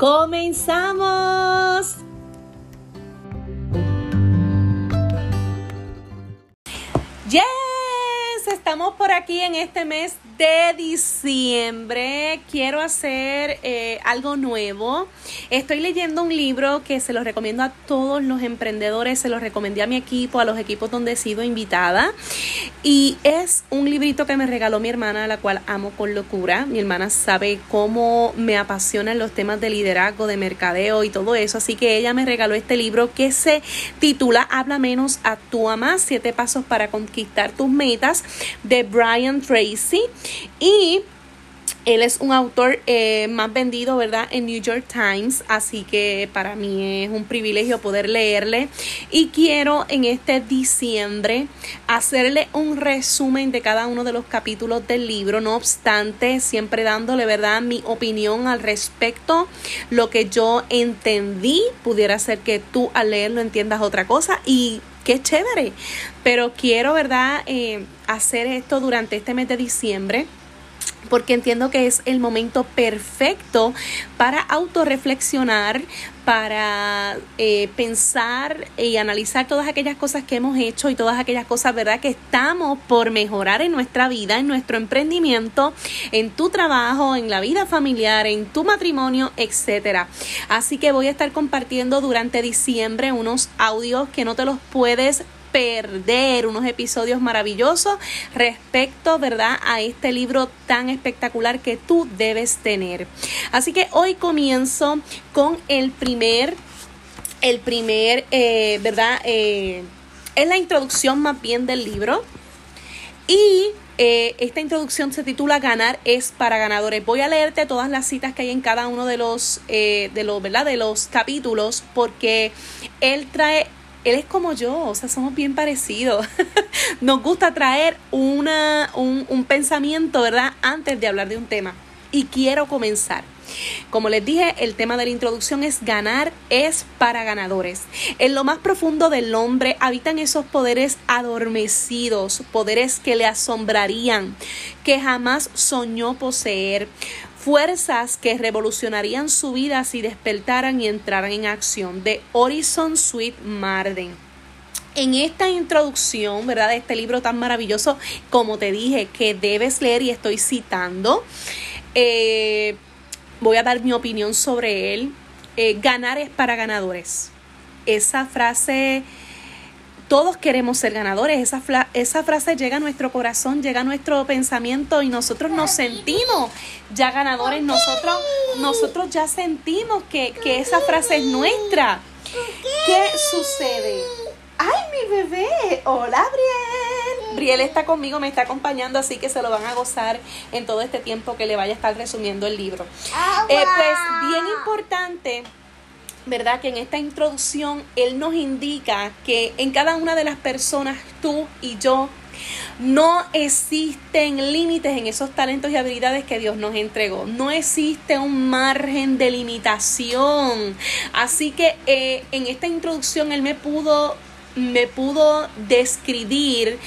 ¡Comenzamos! Estamos por aquí en este mes de diciembre quiero hacer eh, algo nuevo. Estoy leyendo un libro que se lo recomiendo a todos los emprendedores, se lo recomendé a mi equipo, a los equipos donde he sido invitada. Y es un librito que me regaló mi hermana, la cual amo con locura. Mi hermana sabe cómo me apasionan los temas de liderazgo, de mercadeo y todo eso. Así que ella me regaló este libro que se titula Habla menos, actúa más, siete pasos para conquistar tus metas de Brian Tracy. Y él es un autor eh, más vendido, ¿verdad? En New York Times, así que para mí es un privilegio poder leerle. Y quiero en este diciembre hacerle un resumen de cada uno de los capítulos del libro, no obstante, siempre dándole, ¿verdad? Mi opinión al respecto, lo que yo entendí, pudiera ser que tú al leerlo entiendas otra cosa y qué chévere. Pero quiero, ¿verdad? Eh, hacer esto durante este mes de diciembre porque entiendo que es el momento perfecto para autorreflexionar, para eh, pensar y analizar todas aquellas cosas que hemos hecho y todas aquellas cosas, ¿verdad?, que estamos por mejorar en nuestra vida, en nuestro emprendimiento, en tu trabajo, en la vida familiar, en tu matrimonio, etcétera. Así que voy a estar compartiendo durante diciembre unos audios que no te los puedes perder unos episodios maravillosos respecto, ¿verdad?, a este libro tan espectacular que tú debes tener. Así que hoy comienzo con el primer, el primer, eh, ¿verdad? Eh, es la introducción más bien del libro. Y eh, esta introducción se titula Ganar es para ganadores. Voy a leerte todas las citas que hay en cada uno de los, de los, ¿verdad? De los capítulos porque él trae él es como yo, o sea, somos bien parecidos. Nos gusta traer una, un, un pensamiento, ¿verdad? Antes de hablar de un tema. Y quiero comenzar. Como les dije, el tema de la introducción es ganar es para ganadores. En lo más profundo del hombre habitan esos poderes adormecidos, poderes que le asombrarían, que jamás soñó poseer, fuerzas que revolucionarían su vida si despertaran y entraran en acción, de Horizon Sweet Marden. En esta introducción, ¿verdad? De este libro tan maravilloso, como te dije, que debes leer y estoy citando, eh, voy a dar mi opinión sobre él. Eh, ganar es para ganadores. Esa frase todos queremos ser ganadores. Esa, esa frase llega a nuestro corazón, llega a nuestro pensamiento y nosotros nos sentimos ya ganadores. Nosotros, nosotros ya sentimos que, que esa frase es nuestra. ¿Qué sucede? ¡Ay, mi bebé! ¡Hola, Briel! Briel está conmigo, me está acompañando, así que se lo van a gozar en todo este tiempo que le vaya a estar resumiendo el libro. Eh, pues bien importante ¿verdad? Que en esta introducción Él nos indica que en cada una de las personas, tú y yo, no existen límites en esos talentos y habilidades que Dios nos entregó. No existe un margen de limitación. Así que eh, en esta introducción Él me pudo, me pudo describir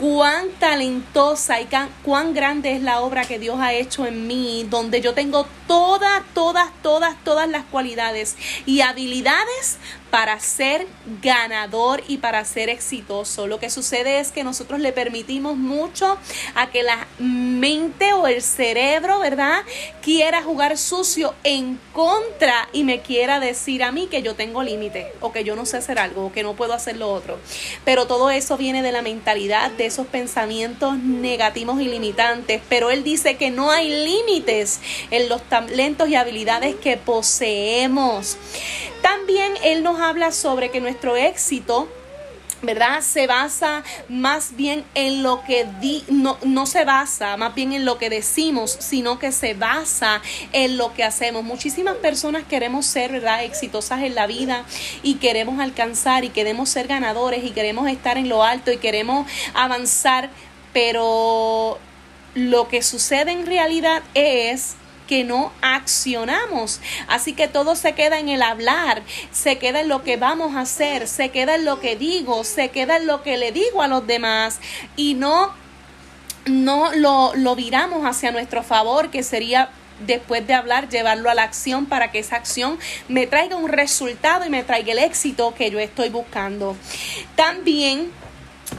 cuán talentosa y cuán grande es la obra que Dios ha hecho en mí, donde yo tengo todas, todas, todas, todas las cualidades y habilidades para ser ganador y para ser exitoso. Lo que sucede es que nosotros le permitimos mucho a que la mente o el cerebro, ¿verdad? Quiera jugar sucio en contra y me quiera decir a mí que yo tengo límites o que yo no sé hacer algo o que no puedo hacer lo otro. Pero todo eso viene de la mentalidad, de esos pensamientos negativos y limitantes. Pero él dice que no hay límites en los talentos y habilidades que poseemos. También Él nos habla sobre que nuestro éxito ¿verdad? Se basa más bien en lo que di, no, no se basa más bien en lo que decimos, sino que se basa en lo que hacemos. Muchísimas personas queremos ser, ¿verdad? Exitosas en la vida y queremos alcanzar y queremos ser ganadores y queremos estar en lo alto y queremos avanzar, pero lo que sucede en realidad es que no accionamos. Así que todo se queda en el hablar, se queda en lo que vamos a hacer, se queda en lo que digo, se queda en lo que le digo a los demás y no, no lo, lo viramos hacia nuestro favor, que sería después de hablar, llevarlo a la acción para que esa acción me traiga un resultado y me traiga el éxito que yo estoy buscando. También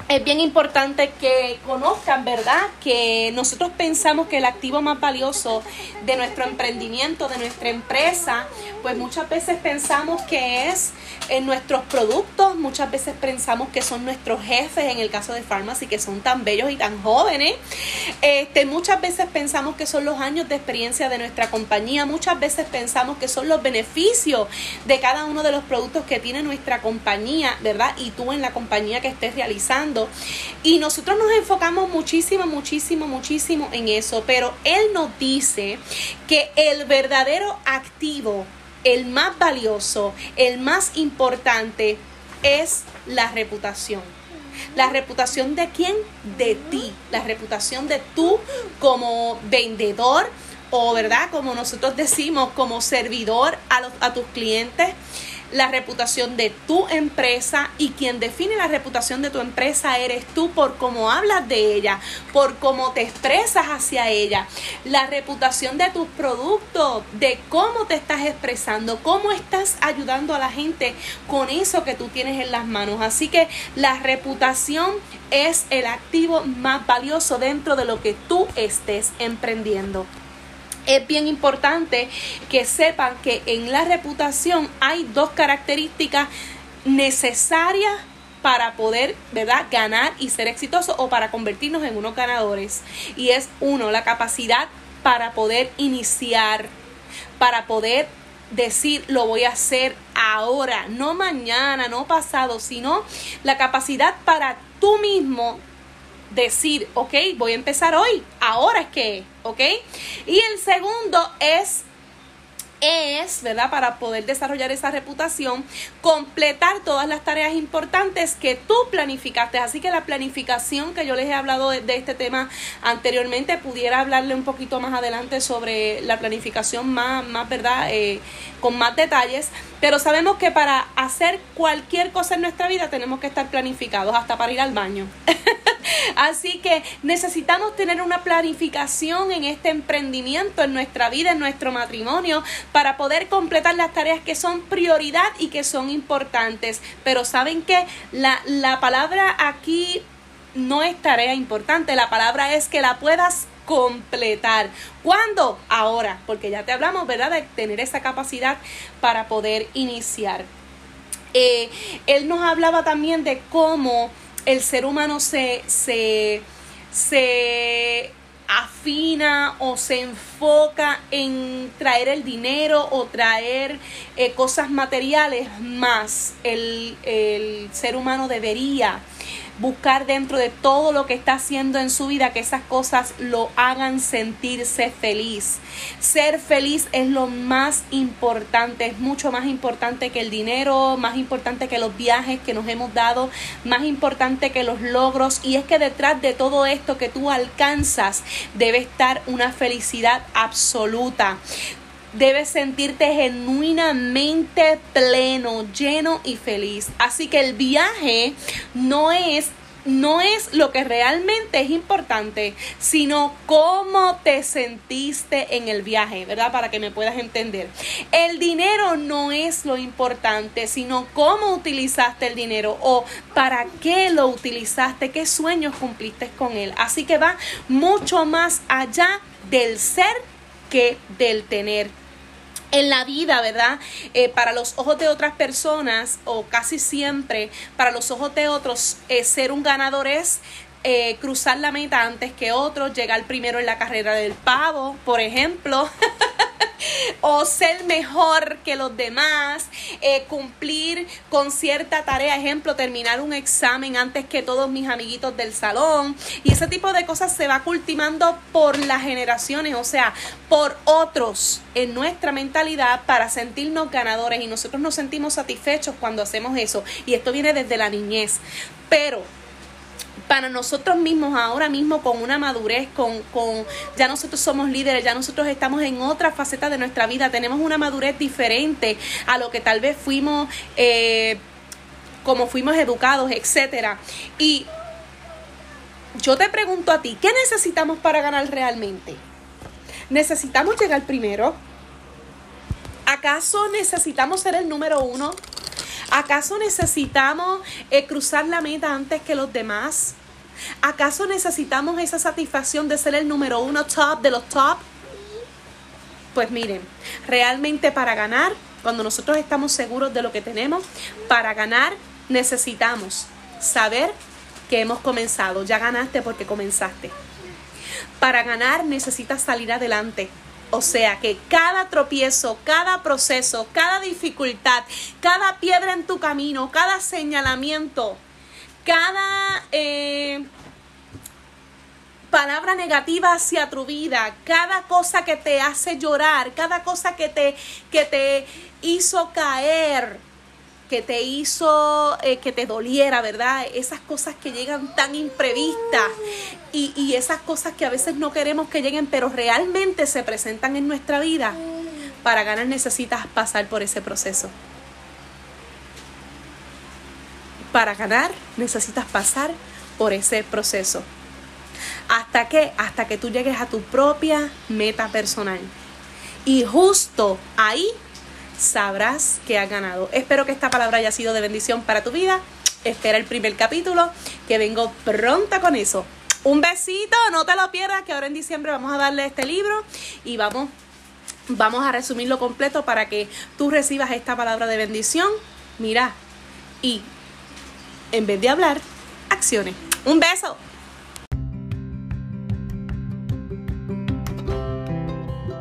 es bien importante que conozcan, ¿verdad? Que nosotros pensamos que el activo más valioso de nuestro emprendimiento, de nuestra empresa, pues muchas veces pensamos que es en nuestros productos, muchas veces pensamos que son nuestros jefes, en el caso de Pharmacy, que son tan bellos y tan jóvenes. Este, muchas veces pensamos que son los años de experiencia de nuestra compañía, muchas veces pensamos que son los beneficios de cada uno de los productos que tiene nuestra compañía, ¿verdad? Y tú en la compañía que estés realizando. Y nosotros nos enfocamos muchísimo, muchísimo, muchísimo en eso, pero él nos dice que el verdadero activo el más valioso, el más importante es la reputación. La reputación de quién? De ti. La reputación de tú como vendedor o, ¿verdad? Como nosotros decimos, como servidor a, tus clientes la reputación de tu empresa y quien define la reputación de tu empresa eres tú por cómo hablas de ella, por cómo te expresas hacia ella, la reputación de tus productos, de cómo te estás expresando, cómo estás ayudando a la gente con eso que tú tienes en las manos. Así que la reputación es el activo más valioso dentro de lo que tú estés emprendiendo es bien importante que sepan que en la reputación hay dos características necesarias para poder, ¿verdad?, ganar y ser exitoso o para convertirnos en unos ganadores. Y es uno, la capacidad para poder iniciar, para poder decir lo voy a hacer ahora, no mañana, no pasado, sino la capacidad para tú mismo decir, ok, voy a empezar hoy, ahora es que, ok. Y el segundo es es, ¿verdad? Para poder desarrollar esa reputación, completar todas las tareas importantes que tú planificaste. Así que la planificación que yo les he hablado de, este tema anteriormente, pudiera hablarle un poquito más adelante sobre la planificación más, más ¿verdad? Eh, con más detalles. Pero sabemos que para hacer cualquier cosa en nuestra vida tenemos que estar planificados, hasta para ir al baño. Así que necesitamos tener una planificación en este emprendimiento, en nuestra vida, en nuestro matrimonio, para poder completar las tareas que son prioridad y que son importantes. Pero saben que la, la palabra aquí no es tarea importante, la palabra es que la puedas completar. ¿Cuándo? Ahora, porque ya te hablamos, ¿verdad? De tener esa capacidad para poder iniciar. Eh, él nos hablaba también de cómo el ser humano se, se, se afina o se enfoca en traer el dinero o traer eh, cosas materiales más el, el ser humano debería buscar dentro de todo lo que está haciendo en su vida que esas cosas lo hagan sentirse feliz. Ser feliz es lo más importante, es mucho más importante que el dinero, más importante que los viajes que nos hemos dado, más importante que los logros y es que detrás de todo esto que tú alcanzas debe estar una felicidad absoluta debes sentirte genuinamente pleno, lleno y feliz. Así que el viaje no es no es lo que realmente es importante, sino cómo te sentiste en el viaje, ¿verdad? Para que me puedas entender. El dinero no es lo importante, sino cómo utilizaste el dinero o para qué lo utilizaste, qué sueños cumpliste con él. Así que va mucho más allá del ser que del tener en la vida, ¿verdad? Eh, para los ojos de otras personas, o casi siempre para los ojos de otros, eh, ser un ganador es eh, cruzar la meta antes que otros, llegar primero en la carrera del pavo, por ejemplo. o ser mejor que los demás, eh, cumplir con cierta tarea, ejemplo, terminar un examen antes que todos mis amiguitos del salón. Y ese tipo de cosas se va cultivando por las generaciones, o sea, por otros en nuestra mentalidad para sentirnos ganadores y nosotros nos sentimos satisfechos cuando hacemos eso. Y esto viene desde la niñez. Pero para nosotros mismos ahora mismo con una madurez, con, con, ya nosotros somos líderes, ya nosotros estamos en otra faceta de nuestra vida, tenemos una madurez diferente a lo que tal vez fuimos, eh, como fuimos educados, etcétera. Y yo te pregunto a ti, ¿qué necesitamos para ganar realmente? ¿Necesitamos llegar primero? ¿Acaso necesitamos ser el número uno? ¿Acaso necesitamos eh, cruzar la meta antes que los demás? ¿Acaso necesitamos esa satisfacción de ser el número uno top de los top? Pues miren, realmente para ganar, cuando nosotros estamos seguros de lo que tenemos, para ganar necesitamos saber que hemos comenzado. Ya ganaste porque comenzaste. Para ganar necesitas salir adelante. O sea que cada tropiezo, cada proceso, cada dificultad, cada piedra en tu camino, cada señalamiento, cada eh, palabra negativa hacia tu vida, cada cosa que te hace llorar, cada cosa que te, que te hizo caer, que te hizo eh, que te doliera, ¿verdad? Esas cosas que llegan tan imprevistas y, y esas cosas que a veces no queremos que lleguen, pero realmente se presentan en nuestra vida. Para ganar necesitas pasar por ese proceso. Para ganar necesitas pasar por ese proceso. ¿Hasta qué? Hasta que tú llegues a tu propia meta personal. Y justo ahí sabrás que has ganado. Espero que esta palabra haya sido de bendición para tu vida. Espera el primer capítulo, que vengo pronta con eso. Un besito, no te lo pierdas, que ahora en diciembre vamos a darle este libro y vamos, vamos a resumirlo completo para que tú recibas esta palabra de bendición. Mira, y en vez de hablar, acciones. Un beso.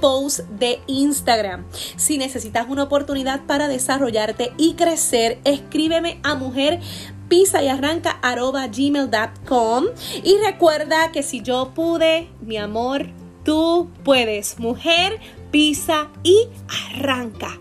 post de Instagram. Si necesitas una oportunidad para desarrollarte y crecer, escríbeme a mujer pisa y arranca gmail.com y recuerda que si yo pude, mi amor, tú puedes. Mujer, pisa y arranca.